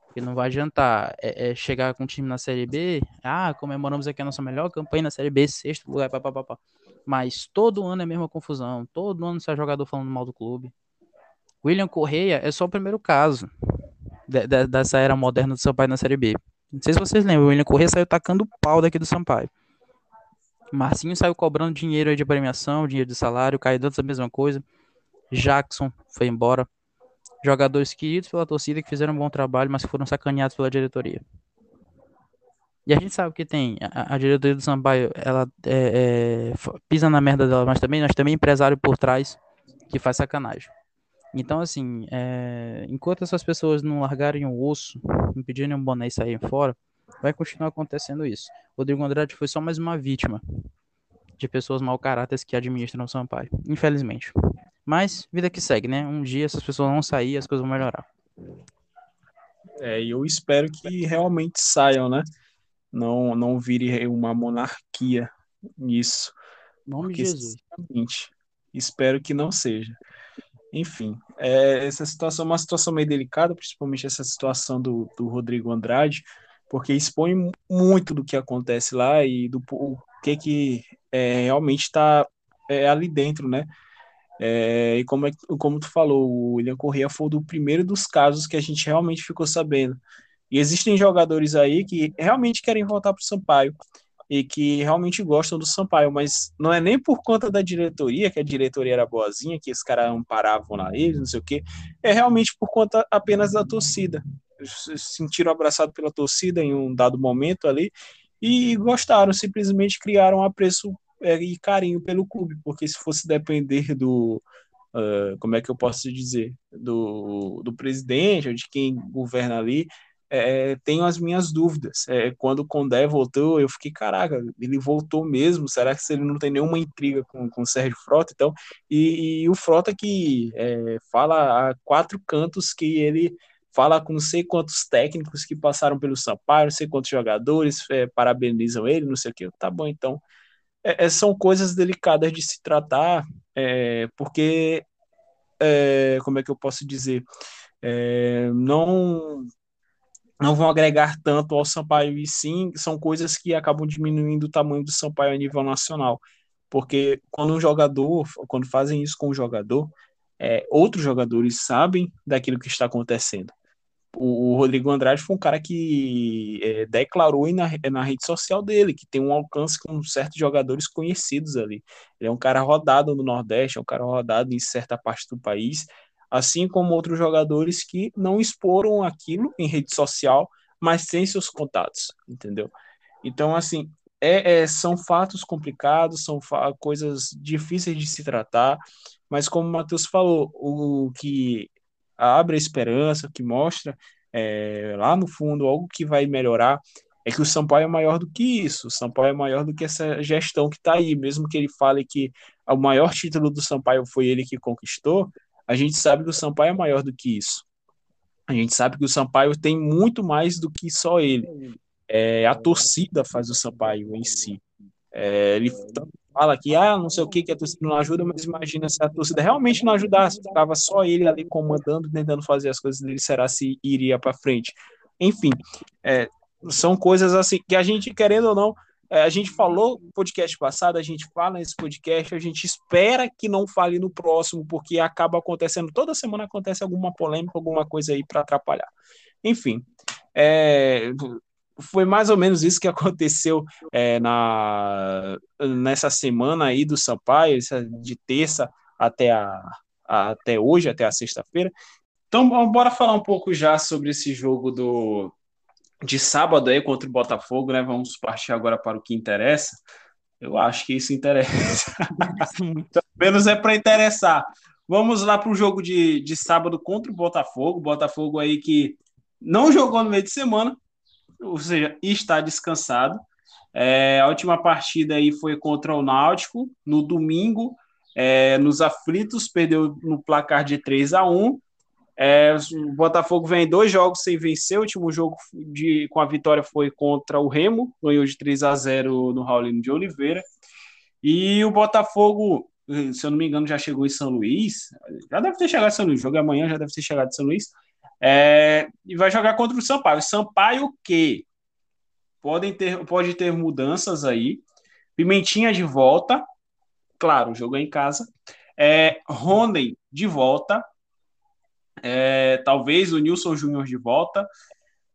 Porque não vai adiantar é, é chegar com um time na Série B, ah, comemoramos aqui a nossa melhor campanha na Série B, sexto lugar, papapá. Mas todo ano é a mesma confusão, todo ano sai jogador falando mal do clube. William Correia é só o primeiro caso de, de, dessa era moderna do Sampaio na Série B. Não sei se vocês lembram, o William Correia saiu tacando pau daqui do Sampaio. Marcinho saiu cobrando dinheiro de premiação, dinheiro de salário, Caio a mesma coisa. Jackson foi embora jogadores queridos pela torcida que fizeram um bom trabalho, mas foram sacaneados pela diretoria. E a gente sabe que tem a, a diretoria do Sampaio, ela é, é, pisa na merda dela, mas também nós também empresário por trás que faz sacanagem. Então, assim, é, enquanto essas pessoas não largarem o osso, não pedirem um boné e saírem fora, vai continuar acontecendo isso. Rodrigo Andrade foi só mais uma vítima de pessoas mau caráteres que administram o Sampaio, infelizmente. Mas vida que segue, né? Um dia essas pessoas vão sair e as coisas vão melhorar. É, e eu espero que realmente saiam, né? Não, não vire uma monarquia nisso. Nome de Jesus. Espero que não seja. Enfim, é, essa situação é uma situação meio delicada, principalmente essa situação do, do Rodrigo Andrade, porque expõe muito do que acontece lá e do o que, que é, realmente está é, ali dentro, né? É, e como, é, como tu falou, o William Correa foi do primeiro dos casos que a gente realmente ficou sabendo. E existem jogadores aí que realmente querem voltar para o Sampaio e que realmente gostam do Sampaio, mas não é nem por conta da diretoria, que a diretoria era boazinha, que os caras amparavam na eles, não sei o quê, é realmente por conta apenas da torcida. Se sentiram abraçados pela torcida em um dado momento ali e gostaram, simplesmente criaram apreço é, e carinho pelo clube, porque se fosse depender do, uh, como é que eu posso dizer, do, do presidente ou de quem governa ali, é, tenho as minhas dúvidas. É, quando o Condé voltou, eu fiquei, caraca, ele voltou mesmo? Será que ele não tem nenhuma intriga com, com o Sérgio Frota? Então, e, e o Frota que é, fala a quatro cantos que ele fala com não sei quantos técnicos que passaram pelo Sampaio, não sei quantos jogadores é, parabenizam ele, não sei o que. Tá bom, então é, é, são coisas delicadas de se tratar, é, porque, é, como é que eu posso dizer, é, não, não vão agregar tanto ao Sampaio, e sim são coisas que acabam diminuindo o tamanho do Sampaio a nível nacional. Porque quando um jogador, quando fazem isso com o jogador, é, outros jogadores sabem daquilo que está acontecendo o, o Rodrigo Andrade foi um cara que é, declarou na, na rede social dele que tem um alcance com certos jogadores conhecidos ali. Ele é um cara rodado no Nordeste, é um cara rodado em certa parte do país, assim como outros jogadores que não exporam aquilo em rede social, mas sem seus contatos, entendeu? Então, assim, é, é, são fatos complicados, são fa coisas difíceis de se tratar, mas como o Matheus falou, o que abre a esperança, que mostra é, lá no fundo algo que vai melhorar, é que o Sampaio é maior do que isso. O Sampaio é maior do que essa gestão que está aí. Mesmo que ele fale que o maior título do Sampaio foi ele que conquistou, a gente sabe que o Sampaio é maior do que isso. A gente sabe que o Sampaio tem muito mais do que só ele. É, a torcida faz o Sampaio em si. É, ele fala que, ah, não sei o que, que a torcida não ajuda, mas imagina se a torcida realmente não ajudasse, ficava só ele ali comandando, tentando fazer as coisas dele, será se iria para frente. Enfim, é, são coisas assim que a gente, querendo ou não, a gente falou no podcast passado, a gente fala nesse podcast, a gente espera que não fale no próximo, porque acaba acontecendo, toda semana acontece alguma polêmica, alguma coisa aí para atrapalhar. Enfim, é, foi mais ou menos isso que aconteceu é, na, nessa semana aí do Sampaio, de terça até, a, a até hoje, até a sexta-feira. Então, bora falar um pouco já sobre esse jogo do, de sábado aí contra o Botafogo, né? Vamos partir agora para o que interessa. Eu acho que isso interessa. Pelo menos é para interessar. Vamos lá para o jogo de, de sábado contra o Botafogo. Botafogo aí que não jogou no meio de semana, ou seja, está descansado. É, a última partida aí foi contra o Náutico, no domingo, é, nos aflitos, perdeu no placar de 3 a 1 é, o Botafogo vem dois jogos sem vencer. O último jogo de, com a vitória foi contra o Remo, ganhou de 3 a 0 no Raulino de Oliveira. E o Botafogo, se eu não me engano, já chegou em São Luís. Já deve ter chegado em São Luís. O jogo é amanhã já deve ter chegado em São Luís. É, e vai jogar contra o Sampaio. Sampaio que podem ter, pode ter mudanças aí. Pimentinha de volta. Claro, o jogo é em casa. É, Rondem de volta é, talvez o Nilson Júnior de volta.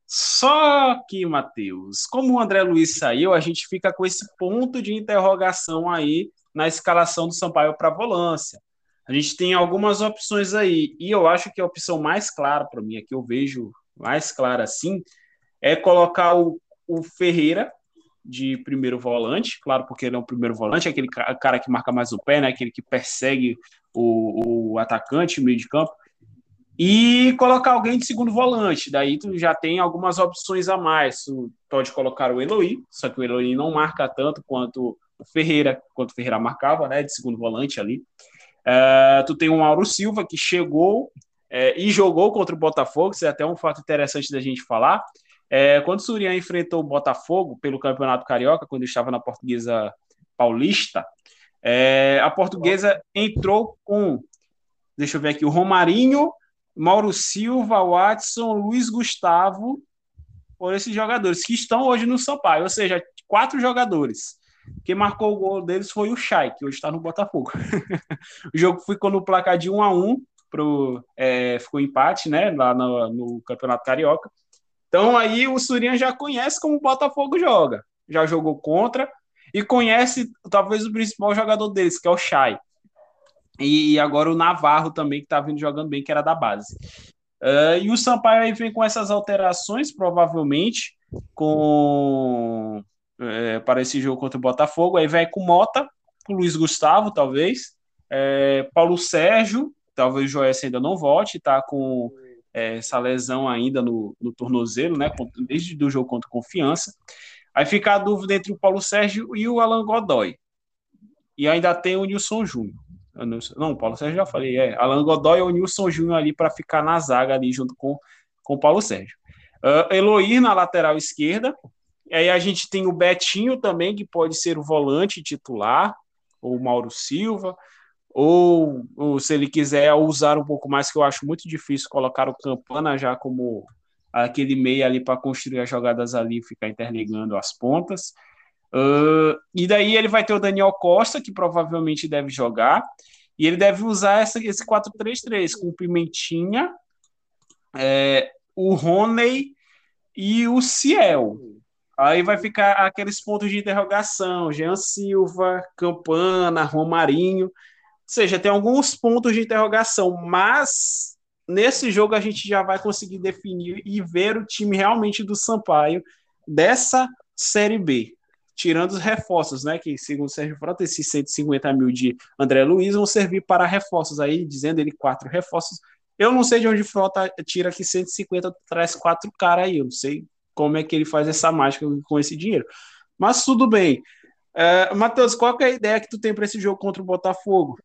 Só que, Matheus, como o André Luiz saiu, a gente fica com esse ponto de interrogação aí na escalação do Sampaio para a volância. A gente tem algumas opções aí, e eu acho que a opção mais clara para mim, a que eu vejo mais clara assim, é colocar o, o Ferreira de primeiro volante, claro, porque ele é um primeiro volante, aquele cara que marca mais o pé, né, aquele que persegue o, o atacante, o meio de campo e colocar alguém de segundo volante. Daí tu já tem algumas opções a mais. Tu pode colocar o Eloy, só que o Eloy não marca tanto quanto o Ferreira, quanto o Ferreira marcava, né, de segundo volante ali. Uh, tu tem o Mauro Silva, que chegou é, e jogou contra o Botafogo, isso é até um fato interessante da gente falar. É, quando o Surian enfrentou o Botafogo pelo Campeonato Carioca, quando estava na Portuguesa Paulista, é, a Portuguesa entrou com, deixa eu ver aqui, o Romarinho, Mauro Silva, Watson, Luiz Gustavo, por esses jogadores que estão hoje no Sampaio, ou seja, quatro jogadores. Quem marcou o gol deles foi o Chay, que hoje está no Botafogo. o jogo ficou no placar de 1 a 1 pro, é, ficou empate, né, lá no, no, Campeonato Carioca. Então aí o Surian já conhece como o Botafogo joga, já jogou contra e conhece talvez o principal jogador deles, que é o Chay. E agora o Navarro também, que está vindo jogando bem, que era da base. Uh, e o Sampaio aí vem com essas alterações, provavelmente, com é, para esse jogo contra o Botafogo. Aí vai com Mota, com Luiz Gustavo, talvez. É, Paulo Sérgio, talvez o Joés ainda não volte, tá com é, essa lesão ainda no, no tornozelo, né? Desde o jogo contra Confiança. Aí fica a dúvida entre o Paulo Sérgio e o Alan Godoy. E ainda tem o Nilson Júnior. Não, Paulo Sérgio já falei, é. Alan Godoy ou Nilson Júnior ali para ficar na zaga ali junto com com Paulo Sérgio. Uh, Eloir na lateral esquerda. Aí a gente tem o Betinho também, que pode ser o volante titular, ou Mauro Silva, ou, ou se ele quiser usar um pouco mais, que eu acho muito difícil colocar o Campana já como aquele meio ali para construir as jogadas ali e ficar interligando as pontas. Uh, e daí ele vai ter o Daniel Costa, que provavelmente deve jogar, e ele deve usar essa, esse 4-3-3 com Pimentinha, é, o Rony e o Ciel. Aí vai ficar aqueles pontos de interrogação: Jean Silva, Campana, Romarinho. Ou seja, tem alguns pontos de interrogação, mas nesse jogo a gente já vai conseguir definir e ver o time realmente do Sampaio dessa Série B tirando os reforços, né? Que, segundo o Sérgio Frota, esses 150 mil de André Luiz vão servir para reforços aí, dizendo ele quatro reforços. Eu não sei de onde Frota tira que 150 traz quatro caras aí, eu não sei como é que ele faz essa mágica com esse dinheiro. Mas tudo bem. Uh, Matheus, qual é a ideia que tu tem para esse jogo contra o Botafogo?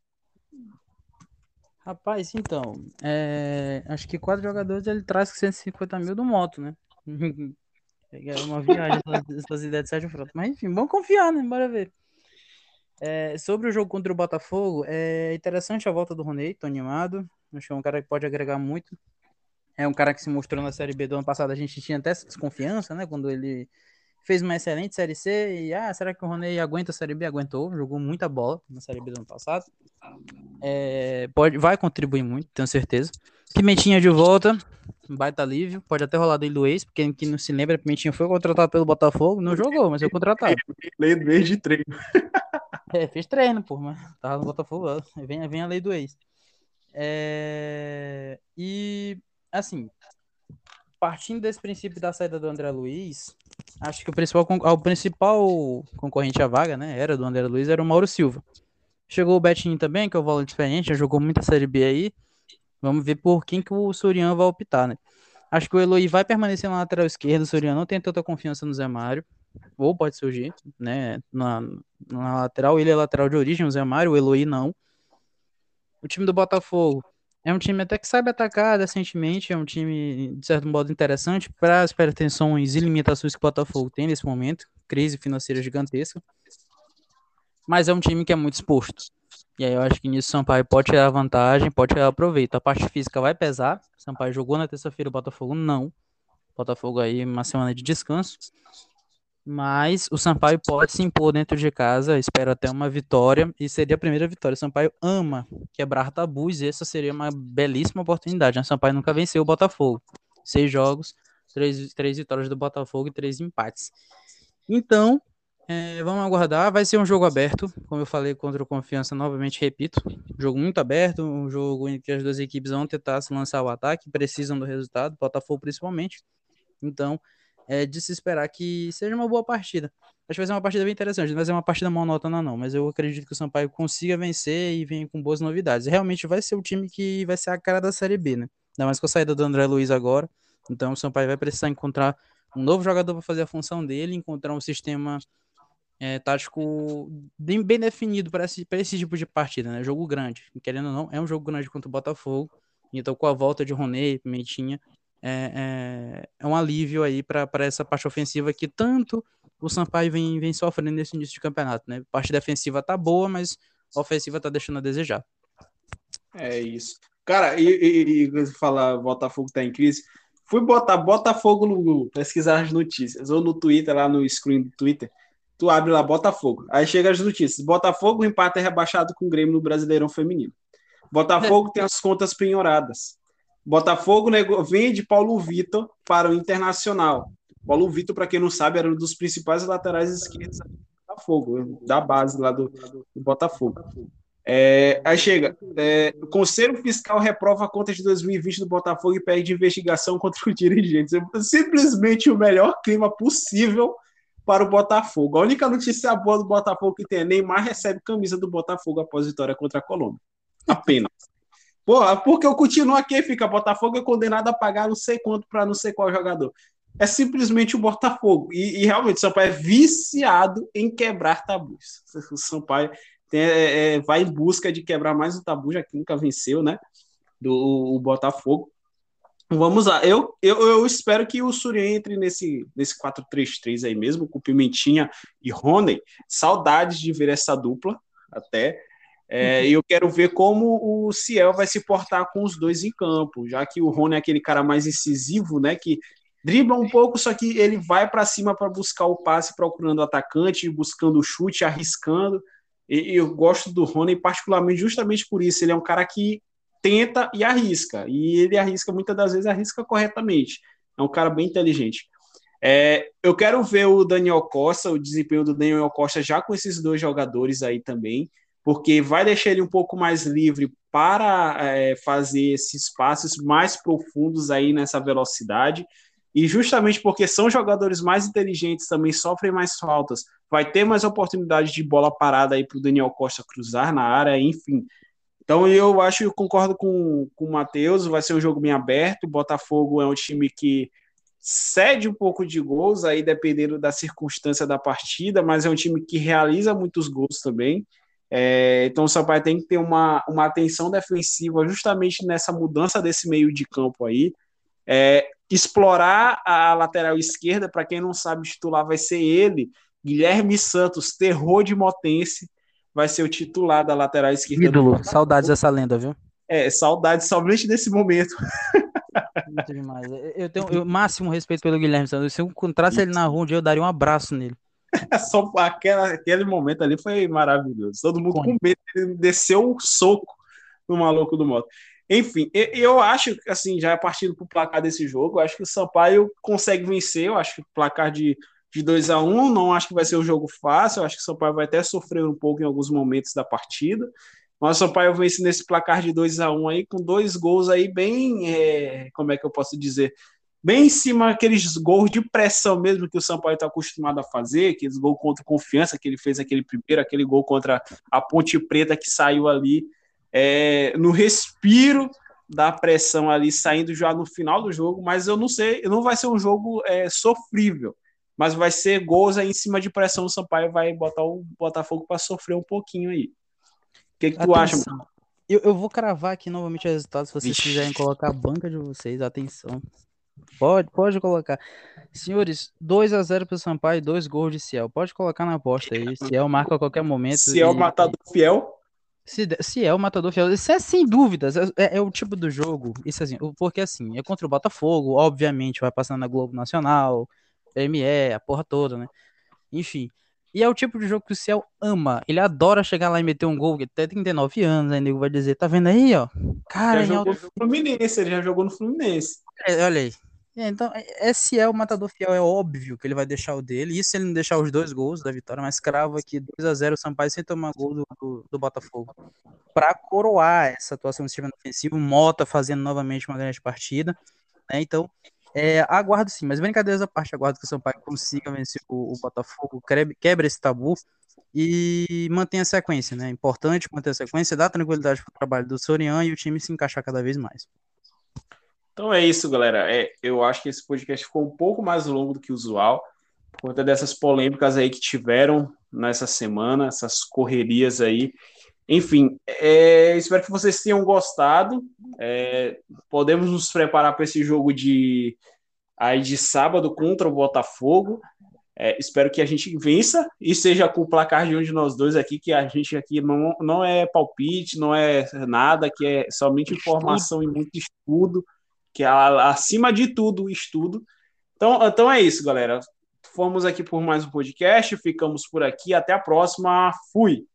Rapaz, então, é... acho que quatro jogadores ele traz 150 mil do moto, né? É uma viagem essas ideias de Sérgio Frota. Mas enfim, vamos confiar, né? Bora ver. É, sobre o jogo contra o Botafogo, é interessante a volta do Ronei, tô animado. Acho que é um cara que pode agregar muito. É um cara que se mostrou na Série B do ano passado. A gente tinha até essa desconfiança, né? Quando ele fez uma excelente Série C. E, ah, será que o Ronei aguenta a Série B? Aguentou, jogou muita bola na Série B do ano passado. É, pode, vai contribuir muito, tenho certeza. Pimentinha de volta, baita alívio. Pode até rolar do ex, porque quem não se lembra, Pimentinha foi contratado pelo Botafogo, não jogou, mas foi contratado. Lei do ex de treino. É, fez treino, pô, mas tava no Botafogo. Vem, vem a lei do ex. É... E, assim, partindo desse princípio da saída do André Luiz, acho que o principal, o principal concorrente à vaga, né, era do André Luiz, era o Mauro Silva. Chegou o Betinho também, que é o volante experiente, já jogou muita Série B aí. Vamos ver por quem que o Soriano vai optar, né? Acho que o Eloy vai permanecer na lateral esquerda. O Soriano não tem tanta confiança no Zé Mário. ou pode surgir, né? Na, na lateral, ele é lateral de origem, o Zé Mário, o Eloy não. O time do Botafogo é um time até que sabe atacar decentemente, é um time, de certo modo, interessante para as pretensões e limitações que o Botafogo tem nesse momento, crise financeira gigantesca. Mas é um time que é muito exposto. E aí eu acho que nisso o Sampaio pode tirar vantagem, pode tirar proveito. A parte física vai pesar. O Sampaio jogou na terça-feira, o Botafogo não. O Botafogo aí uma semana de descanso. Mas o Sampaio pode se impor dentro de casa, espero até uma vitória, e seria a primeira vitória. O Sampaio ama quebrar tabus, e essa seria uma belíssima oportunidade. O Sampaio nunca venceu o Botafogo. Seis jogos, três, três vitórias do Botafogo e três empates. Então, é, vamos aguardar. Vai ser um jogo aberto, como eu falei contra o Confiança, novamente repito. Um jogo muito aberto, um jogo em que as duas equipes vão tentar se lançar o ataque, precisam do resultado, Botafogo principalmente. Então, é de se esperar que seja uma boa partida. Acho que vai ser uma partida bem interessante, não vai ser uma partida monótona não, mas eu acredito que o Sampaio consiga vencer e venha com boas novidades. Realmente vai ser o time que vai ser a cara da Série B, né? Ainda mais com a saída do André Luiz agora. Então o Sampaio vai precisar encontrar um novo jogador para fazer a função dele, encontrar um sistema é, tático bem, bem definido para esse, esse tipo de partida, né? Jogo grande. Querendo ou não, é um jogo grande contra o Botafogo. Então, com a volta de Roney, Pimentinha, é, é, é um alívio aí para essa parte ofensiva que tanto o Sampaio vem, vem sofrendo nesse início de campeonato, né? Parte defensiva tá boa, mas a ofensiva tá deixando a desejar. É isso. Cara, e, e, e falar Botafogo tá em crise, fui botar Botafogo no Google, pesquisar as notícias, ou no Twitter, lá no screen do Twitter, tu abre lá Botafogo. Aí chega as notícias. Botafogo empata é rebaixado com o Grêmio no Brasileirão Feminino. Botafogo tem as contas penhoradas. Botafogo vende Paulo Vitor para o Internacional. Paulo Vitor, para quem não sabe, era um dos principais laterais esquerdos do Botafogo, da base lá do, do Botafogo. É, aí chega, é, o Conselho Fiscal reprova a conta de 2020 do Botafogo e pede investigação contra os dirigentes. É simplesmente o melhor clima possível para o Botafogo. A única notícia boa do Botafogo que tem é Neymar recebe camisa do Botafogo após vitória contra a Colômbia. Apenas. Porra, porque eu continuo aqui, fica Botafogo é condenado a pagar não sei quanto para não sei qual jogador. É simplesmente o Botafogo. E, e, realmente o Sampaio é viciado em quebrar tabus. O Sampaio tem, é, é, vai em busca de quebrar mais um tabu, já que nunca venceu, né? Do o Botafogo. Vamos lá. Eu, eu, eu espero que o Surya entre nesse, nesse 4-3-3 aí mesmo, com Pimentinha e Rony. Saudades de ver essa dupla, até. É, eu quero ver como o Ciel vai se portar com os dois em campo, já que o Rony é aquele cara mais incisivo, né? Que dribla um pouco, só que ele vai para cima para buscar o passe, procurando o atacante, buscando o chute, arriscando. E eu gosto do Rony particularmente justamente por isso. Ele é um cara que tenta e arrisca. E ele arrisca, muitas das vezes, arrisca corretamente. É um cara bem inteligente. É, eu quero ver o Daniel Costa, o desempenho do Daniel Costa já com esses dois jogadores aí também porque vai deixar ele um pouco mais livre para é, fazer esses passes mais profundos aí nessa velocidade. E justamente porque são jogadores mais inteligentes, também sofrem mais faltas, vai ter mais oportunidade de bola parada aí para o Daniel Costa cruzar na área, enfim. Então eu acho, eu concordo com, com o Matheus, vai ser um jogo bem aberto. O Botafogo é um time que cede um pouco de gols aí, dependendo da circunstância da partida, mas é um time que realiza muitos gols também. É, então o Sampaio tem que ter uma, uma atenção defensiva justamente nessa mudança desse meio de campo aí. É, explorar a lateral esquerda, para quem não sabe, titular vai ser ele, Guilherme Santos, terror de Motense, vai ser o titular da lateral esquerda. Ídolo, saudades dessa lenda, viu? É, saudades somente desse momento. Muito demais. Eu tenho o máximo respeito pelo Guilherme Santos. Se eu encontrasse ele na rua, eu daria um abraço nele. Só aquela, aquele momento ali foi maravilhoso. Todo mundo com medo, ele desceu o soco no maluco do moto. Enfim, eu acho, assim, já partindo para o placar desse jogo, eu acho que o Sampaio consegue vencer. Eu acho que o placar de, de 2 a 1 um, não acho que vai ser um jogo fácil. Acho que o Sampaio vai até sofrer um pouco em alguns momentos da partida. Mas o Sampaio vence nesse placar de 2 a 1 um aí, com dois gols aí bem. É, como é que eu posso dizer? bem em cima aqueles gols de pressão mesmo que o Sampaio está acostumado a fazer, aqueles gols contra confiança que ele fez aquele primeiro, aquele gol contra a Ponte Preta que saiu ali é, no respiro da pressão ali, saindo já no final do jogo, mas eu não sei, não vai ser um jogo é, sofrível. Mas vai ser gols aí em cima de pressão. O Sampaio vai botar o Botafogo para sofrer um pouquinho aí. O que, que tu acha? Eu, eu vou cravar aqui novamente os resultados. Se vocês Vixe. quiserem colocar a banca de vocês, atenção. Pode, pode colocar. Senhores, 2 a 0 pro Sampaio, dois gols de Ciel. Pode colocar na aposta aí. Ciel marca a qualquer momento. Ciel e... matador fiel. Se, se é o matador fiel, isso é sem dúvidas, é, é, é, o tipo do jogo, isso assim, porque assim, é contra o Botafogo, obviamente vai passando na Globo Nacional, PME, a porra toda, né? Enfim, e é o tipo de jogo que o Ciel ama. Ele adora chegar lá e meter um gol, que até 39 anos, aí nego vai dizer, tá vendo aí, ó? Cara, já jogou no Fluminense, ele já jogou no Fluminense. É, olha aí. É, então, esse é o matador fiel, é óbvio que ele vai deixar o dele. Isso se ele não deixar os dois gols da vitória, mas cravo aqui 2 a 0 o Sampaio sem tomar gol do, do, do Botafogo. Para coroar essa atuação do sistema defensivo, Mota fazendo novamente uma grande partida. Né? Então, é, aguardo sim, mas brincadeiras à parte, aguardo que o Sampaio consiga vencer o, o Botafogo, quebre esse tabu e mantenha a sequência, né? Importante manter a sequência, dar tranquilidade para o trabalho do Sorian e o time se encaixar cada vez mais. Então é isso, galera. É, eu acho que esse podcast ficou um pouco mais longo do que o usual, por conta dessas polêmicas aí que tiveram nessa semana, essas correrias aí. Enfim, é, espero que vocês tenham gostado. É, podemos nos preparar para esse jogo de aí de sábado contra o Botafogo. É, espero que a gente vença e seja com o placar de um de nós dois aqui, que a gente aqui não, não é palpite, não é nada, que é somente informação e muito estudo, que é acima de tudo estudo. Então, então é isso, galera. Fomos aqui por mais um podcast, ficamos por aqui, até a próxima. Fui!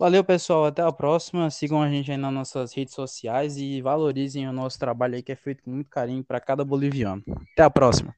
Valeu, pessoal. Até a próxima. Sigam a gente aí nas nossas redes sociais e valorizem o nosso trabalho aí que é feito com muito carinho para cada boliviano. Até a próxima.